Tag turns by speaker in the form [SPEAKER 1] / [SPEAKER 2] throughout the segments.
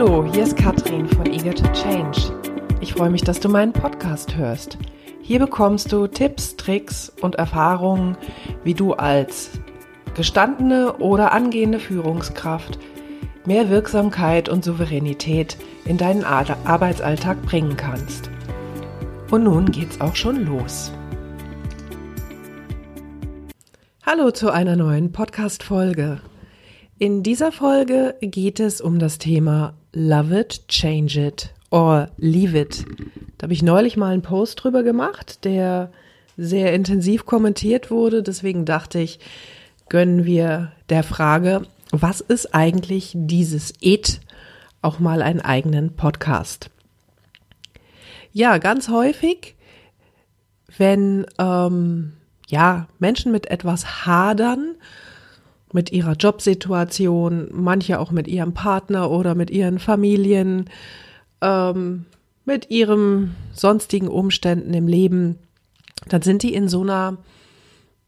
[SPEAKER 1] Hallo, hier ist Katrin von Eager to Change. Ich freue mich, dass du meinen Podcast hörst. Hier bekommst du Tipps, Tricks und Erfahrungen, wie du als gestandene oder angehende Führungskraft mehr Wirksamkeit und Souveränität in deinen Arbeitsalltag bringen kannst. Und nun geht's auch schon los. Hallo zu einer neuen Podcast-Folge. In dieser Folge geht es um das Thema Love it, change it or leave it. Da habe ich neulich mal einen Post drüber gemacht, der sehr intensiv kommentiert wurde. Deswegen dachte ich, gönnen wir der Frage, was ist eigentlich dieses It, auch mal einen eigenen Podcast. Ja, ganz häufig, wenn ähm, ja Menschen mit etwas hadern, mit ihrer Jobsituation, manche auch mit ihrem Partner oder mit ihren Familien, ähm, mit ihren sonstigen Umständen im Leben, dann sind die in so einer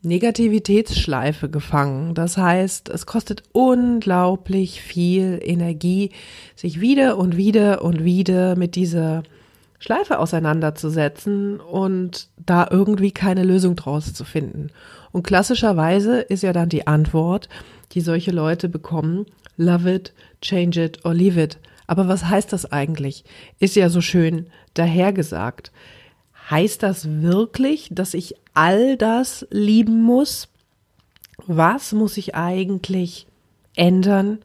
[SPEAKER 1] Negativitätsschleife gefangen. Das heißt, es kostet unglaublich viel Energie, sich wieder und wieder und wieder mit dieser Schleife auseinanderzusetzen und da irgendwie keine Lösung draus zu finden. Und klassischerweise ist ja dann die Antwort, die solche Leute bekommen, love it, change it or leave it. Aber was heißt das eigentlich? Ist ja so schön dahergesagt. Heißt das wirklich, dass ich all das lieben muss? Was muss ich eigentlich ändern?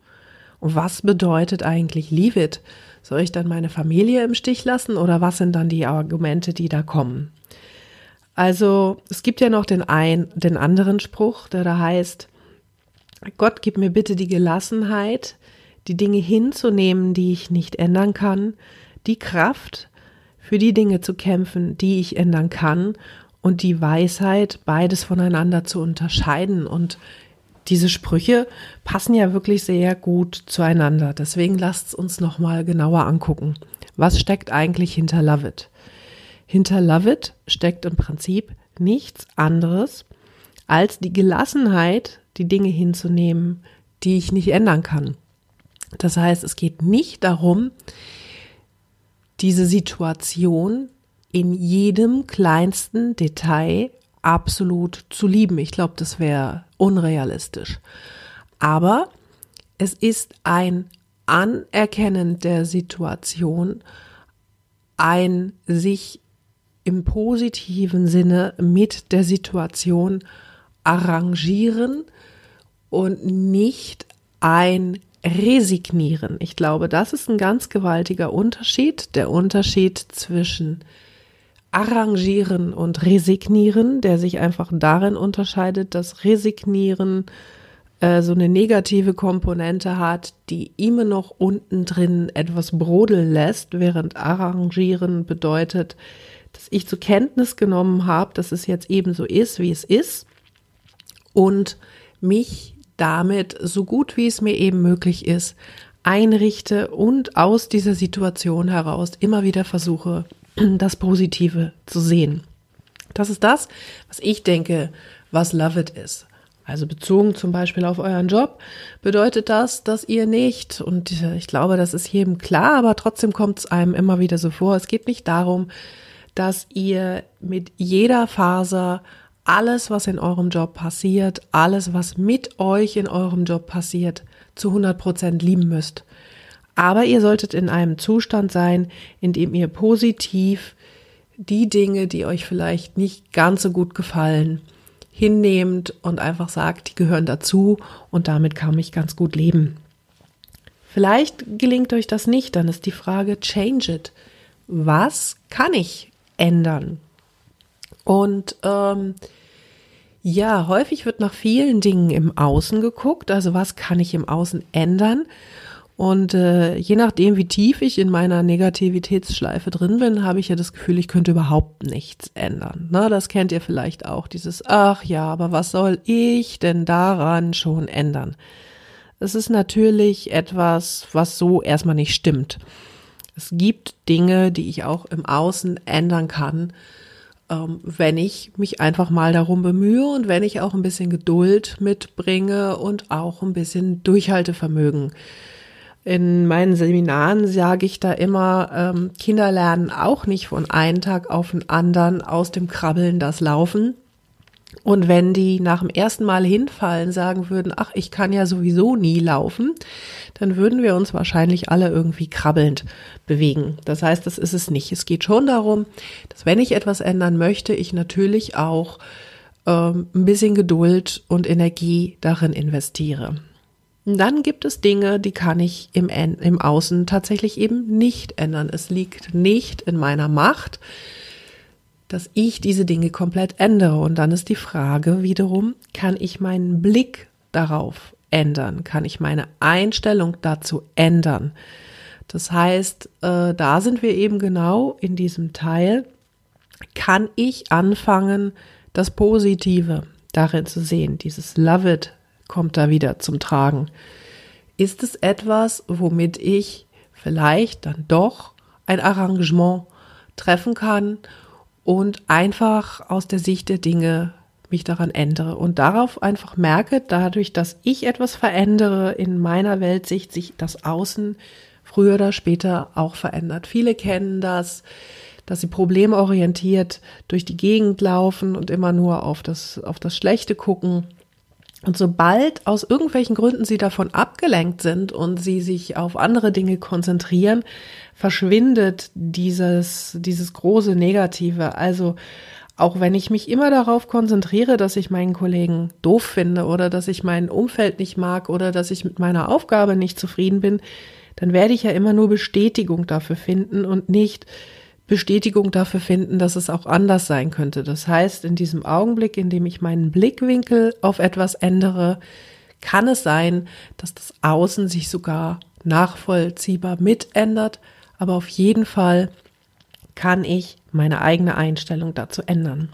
[SPEAKER 1] Und was bedeutet eigentlich leave it? Soll ich dann meine Familie im Stich lassen oder was sind dann die Argumente, die da kommen? Also, es gibt ja noch den ein, den anderen Spruch, der da heißt, Gott gib mir bitte die Gelassenheit, die Dinge hinzunehmen, die ich nicht ändern kann, die Kraft, für die Dinge zu kämpfen, die ich ändern kann und die Weisheit, beides voneinander zu unterscheiden. Und diese Sprüche passen ja wirklich sehr gut zueinander. Deswegen lasst uns nochmal genauer angucken. Was steckt eigentlich hinter Love It? Hinter Love It steckt im Prinzip nichts anderes als die Gelassenheit, die Dinge hinzunehmen, die ich nicht ändern kann. Das heißt, es geht nicht darum, diese Situation in jedem kleinsten Detail absolut zu lieben. Ich glaube, das wäre unrealistisch. Aber es ist ein Anerkennen der Situation, ein sich im positiven Sinne mit der Situation arrangieren und nicht ein resignieren. Ich glaube, das ist ein ganz gewaltiger Unterschied. Der Unterschied zwischen arrangieren und resignieren, der sich einfach darin unterscheidet, dass resignieren äh, so eine negative Komponente hat, die immer noch unten drin etwas brodeln lässt, während arrangieren bedeutet, dass ich zur Kenntnis genommen habe, dass es jetzt eben so ist, wie es ist und mich damit so gut wie es mir eben möglich ist, einrichte und aus dieser Situation heraus immer wieder versuche, das Positive zu sehen. Das ist das, was ich denke, was Love It ist. Also bezogen zum Beispiel auf euren Job bedeutet das, dass ihr nicht, und ich glaube, das ist jedem klar, aber trotzdem kommt es einem immer wieder so vor, es geht nicht darum, dass ihr mit jeder Faser alles, was in eurem Job passiert, alles, was mit euch in eurem Job passiert, zu 100 Prozent lieben müsst. Aber ihr solltet in einem Zustand sein, in dem ihr positiv die Dinge, die euch vielleicht nicht ganz so gut gefallen, hinnehmt und einfach sagt, die gehören dazu und damit kann ich ganz gut leben. Vielleicht gelingt euch das nicht, dann ist die Frage, change it. Was kann ich ändern? Und ähm, ja, häufig wird nach vielen Dingen im Außen geguckt. Also was kann ich im Außen ändern? Und äh, je nachdem, wie tief ich in meiner Negativitätsschleife drin bin, habe ich ja das Gefühl, ich könnte überhaupt nichts ändern. Na, das kennt ihr vielleicht auch, dieses, ach ja, aber was soll ich denn daran schon ändern? Es ist natürlich etwas, was so erstmal nicht stimmt. Es gibt Dinge, die ich auch im Außen ändern kann, ähm, wenn ich mich einfach mal darum bemühe und wenn ich auch ein bisschen Geduld mitbringe und auch ein bisschen Durchhaltevermögen. In meinen Seminaren sage ich da immer, ähm, Kinder lernen auch nicht von einem Tag auf den anderen aus dem Krabbeln das Laufen. Und wenn die nach dem ersten Mal hinfallen, sagen würden, ach, ich kann ja sowieso nie laufen, dann würden wir uns wahrscheinlich alle irgendwie krabbelnd bewegen. Das heißt, das ist es nicht. Es geht schon darum, dass wenn ich etwas ändern möchte, ich natürlich auch ähm, ein bisschen Geduld und Energie darin investiere. Dann gibt es Dinge, die kann ich im, im Außen tatsächlich eben nicht ändern. Es liegt nicht in meiner Macht, dass ich diese Dinge komplett ändere. Und dann ist die Frage wiederum, kann ich meinen Blick darauf ändern? Kann ich meine Einstellung dazu ändern? Das heißt, äh, da sind wir eben genau in diesem Teil. Kann ich anfangen, das Positive darin zu sehen? Dieses Love it kommt da wieder zum Tragen. Ist es etwas, womit ich vielleicht dann doch ein Arrangement treffen kann und einfach aus der Sicht der Dinge mich daran ändere und darauf einfach merke, dadurch, dass ich etwas verändere in meiner Weltsicht, sich das Außen früher oder später auch verändert. Viele kennen das, dass sie problemorientiert durch die Gegend laufen und immer nur auf das, auf das Schlechte gucken und sobald aus irgendwelchen Gründen sie davon abgelenkt sind und sie sich auf andere Dinge konzentrieren, verschwindet dieses, dieses große Negative. Also auch wenn ich mich immer darauf konzentriere, dass ich meinen Kollegen doof finde oder dass ich mein Umfeld nicht mag oder dass ich mit meiner Aufgabe nicht zufrieden bin, dann werde ich ja immer nur Bestätigung dafür finden und nicht Bestätigung dafür finden, dass es auch anders sein könnte. Das heißt, in diesem Augenblick, in dem ich meinen Blickwinkel auf etwas ändere, kann es sein, dass das Außen sich sogar nachvollziehbar mitändert, aber auf jeden Fall kann ich meine eigene Einstellung dazu ändern.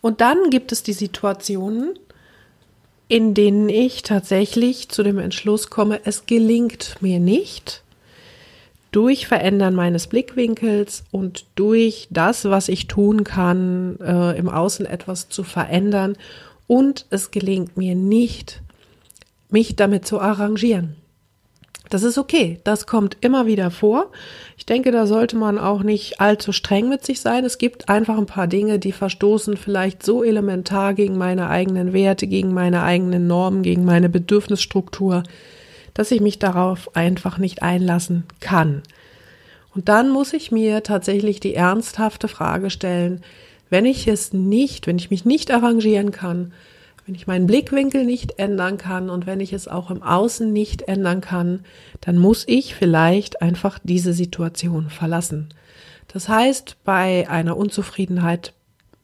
[SPEAKER 1] Und dann gibt es die Situationen, in denen ich tatsächlich zu dem Entschluss komme, es gelingt mir nicht, durch Verändern meines Blickwinkels und durch das, was ich tun kann, äh, im Außen etwas zu verändern. Und es gelingt mir nicht, mich damit zu arrangieren. Das ist okay. Das kommt immer wieder vor. Ich denke, da sollte man auch nicht allzu streng mit sich sein. Es gibt einfach ein paar Dinge, die verstoßen vielleicht so elementar gegen meine eigenen Werte, gegen meine eigenen Normen, gegen meine Bedürfnisstruktur, dass ich mich darauf einfach nicht einlassen kann. Und dann muss ich mir tatsächlich die ernsthafte Frage stellen, wenn ich es nicht, wenn ich mich nicht arrangieren kann, wenn ich meinen Blickwinkel nicht ändern kann und wenn ich es auch im Außen nicht ändern kann, dann muss ich vielleicht einfach diese Situation verlassen. Das heißt, bei einer Unzufriedenheit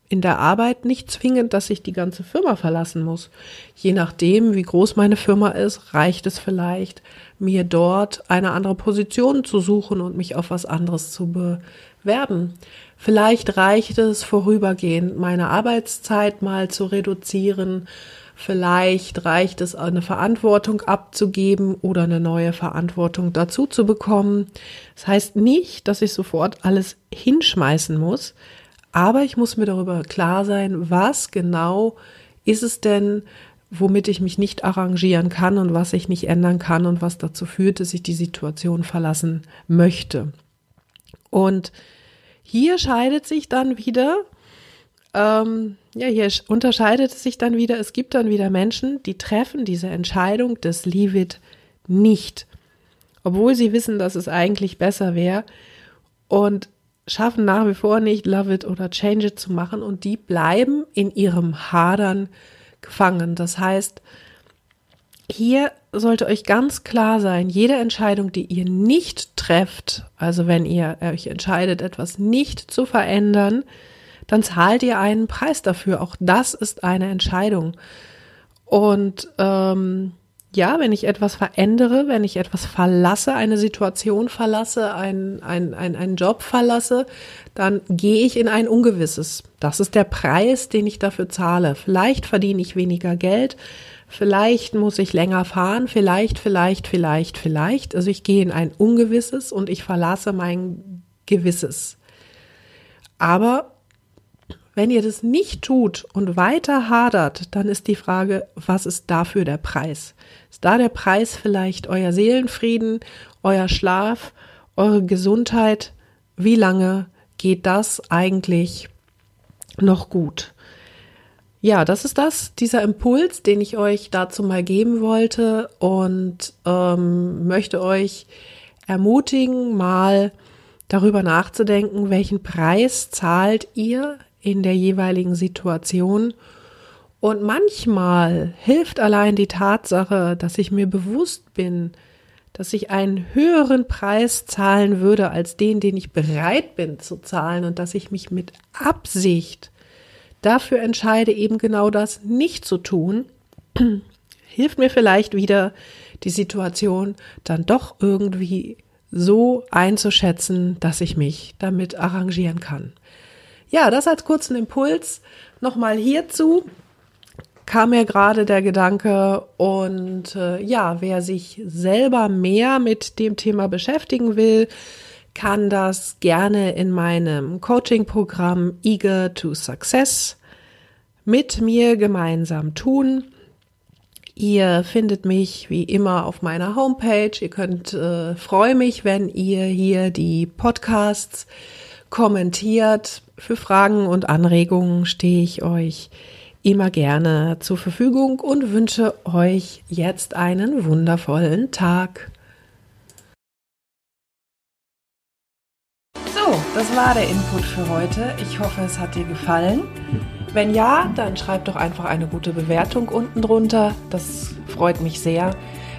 [SPEAKER 1] in der Arbeit nicht zwingend, dass ich die ganze Firma verlassen muss. Je nachdem, wie groß meine Firma ist, reicht es vielleicht, mir dort eine andere Position zu suchen und mich auf was anderes zu bewerben. Vielleicht reicht es vorübergehend, meine Arbeitszeit mal zu reduzieren. Vielleicht reicht es, eine Verantwortung abzugeben oder eine neue Verantwortung dazu zu bekommen. Das heißt nicht, dass ich sofort alles hinschmeißen muss, aber ich muss mir darüber klar sein, was genau ist es denn, womit ich mich nicht arrangieren kann und was ich nicht ändern kann und was dazu führt, dass ich die Situation verlassen möchte. Und hier scheidet sich dann wieder, ähm, ja, hier unterscheidet es sich dann wieder, es gibt dann wieder Menschen, die treffen diese Entscheidung des Leave it nicht, obwohl sie wissen, dass es eigentlich besser wäre. Und schaffen nach wie vor nicht Love It oder Change It zu machen und die bleiben in ihrem Hadern gefangen. Das heißt, hier sollte euch ganz klar sein, jede Entscheidung, die ihr nicht trefft, also wenn ihr euch entscheidet, etwas nicht zu verändern, dann zahlt ihr einen Preis dafür. Auch das ist eine Entscheidung. Und ähm, ja, wenn ich etwas verändere, wenn ich etwas verlasse, eine Situation verlasse, ein, ein, ein, einen Job verlasse, dann gehe ich in ein Ungewisses. Das ist der Preis, den ich dafür zahle. Vielleicht verdiene ich weniger Geld, vielleicht muss ich länger fahren, vielleicht, vielleicht, vielleicht, vielleicht. Also ich gehe in ein Ungewisses und ich verlasse mein Gewisses. Aber Wenn ihr das nicht tut und weiter hadert, dann ist die Frage, was ist dafür der Preis? Ist da der Preis vielleicht euer Seelenfrieden, euer Schlaf, eure Gesundheit? Wie lange geht das eigentlich noch gut? Ja, das ist das, dieser Impuls, den ich euch dazu mal geben wollte und ähm, möchte euch ermutigen, mal darüber nachzudenken, welchen Preis zahlt ihr in der jeweiligen Situation. Und manchmal hilft allein die Tatsache, dass ich mir bewusst bin, dass ich einen höheren Preis zahlen würde als den, den ich bereit bin zu zahlen und dass ich mich mit Absicht dafür entscheide, eben genau das nicht zu tun, hilft mir vielleicht wieder, die Situation dann doch irgendwie so einzuschätzen, dass ich mich damit arrangieren kann. Ja, das als kurzen Impuls. Nochmal hierzu kam mir gerade der Gedanke und äh, ja, wer sich selber mehr mit dem Thema beschäftigen will, kann das gerne in meinem Coaching-Programm Eager to Success mit mir gemeinsam tun. Ihr findet mich wie immer auf meiner Homepage. Ihr könnt äh, freue mich, wenn ihr hier die Podcasts kommentiert. Für Fragen und Anregungen stehe ich euch immer gerne zur Verfügung und wünsche euch jetzt einen wundervollen Tag. So, das war der Input für heute. Ich hoffe, es hat dir gefallen. Wenn ja, dann schreib doch einfach eine gute Bewertung unten drunter. Das freut mich sehr.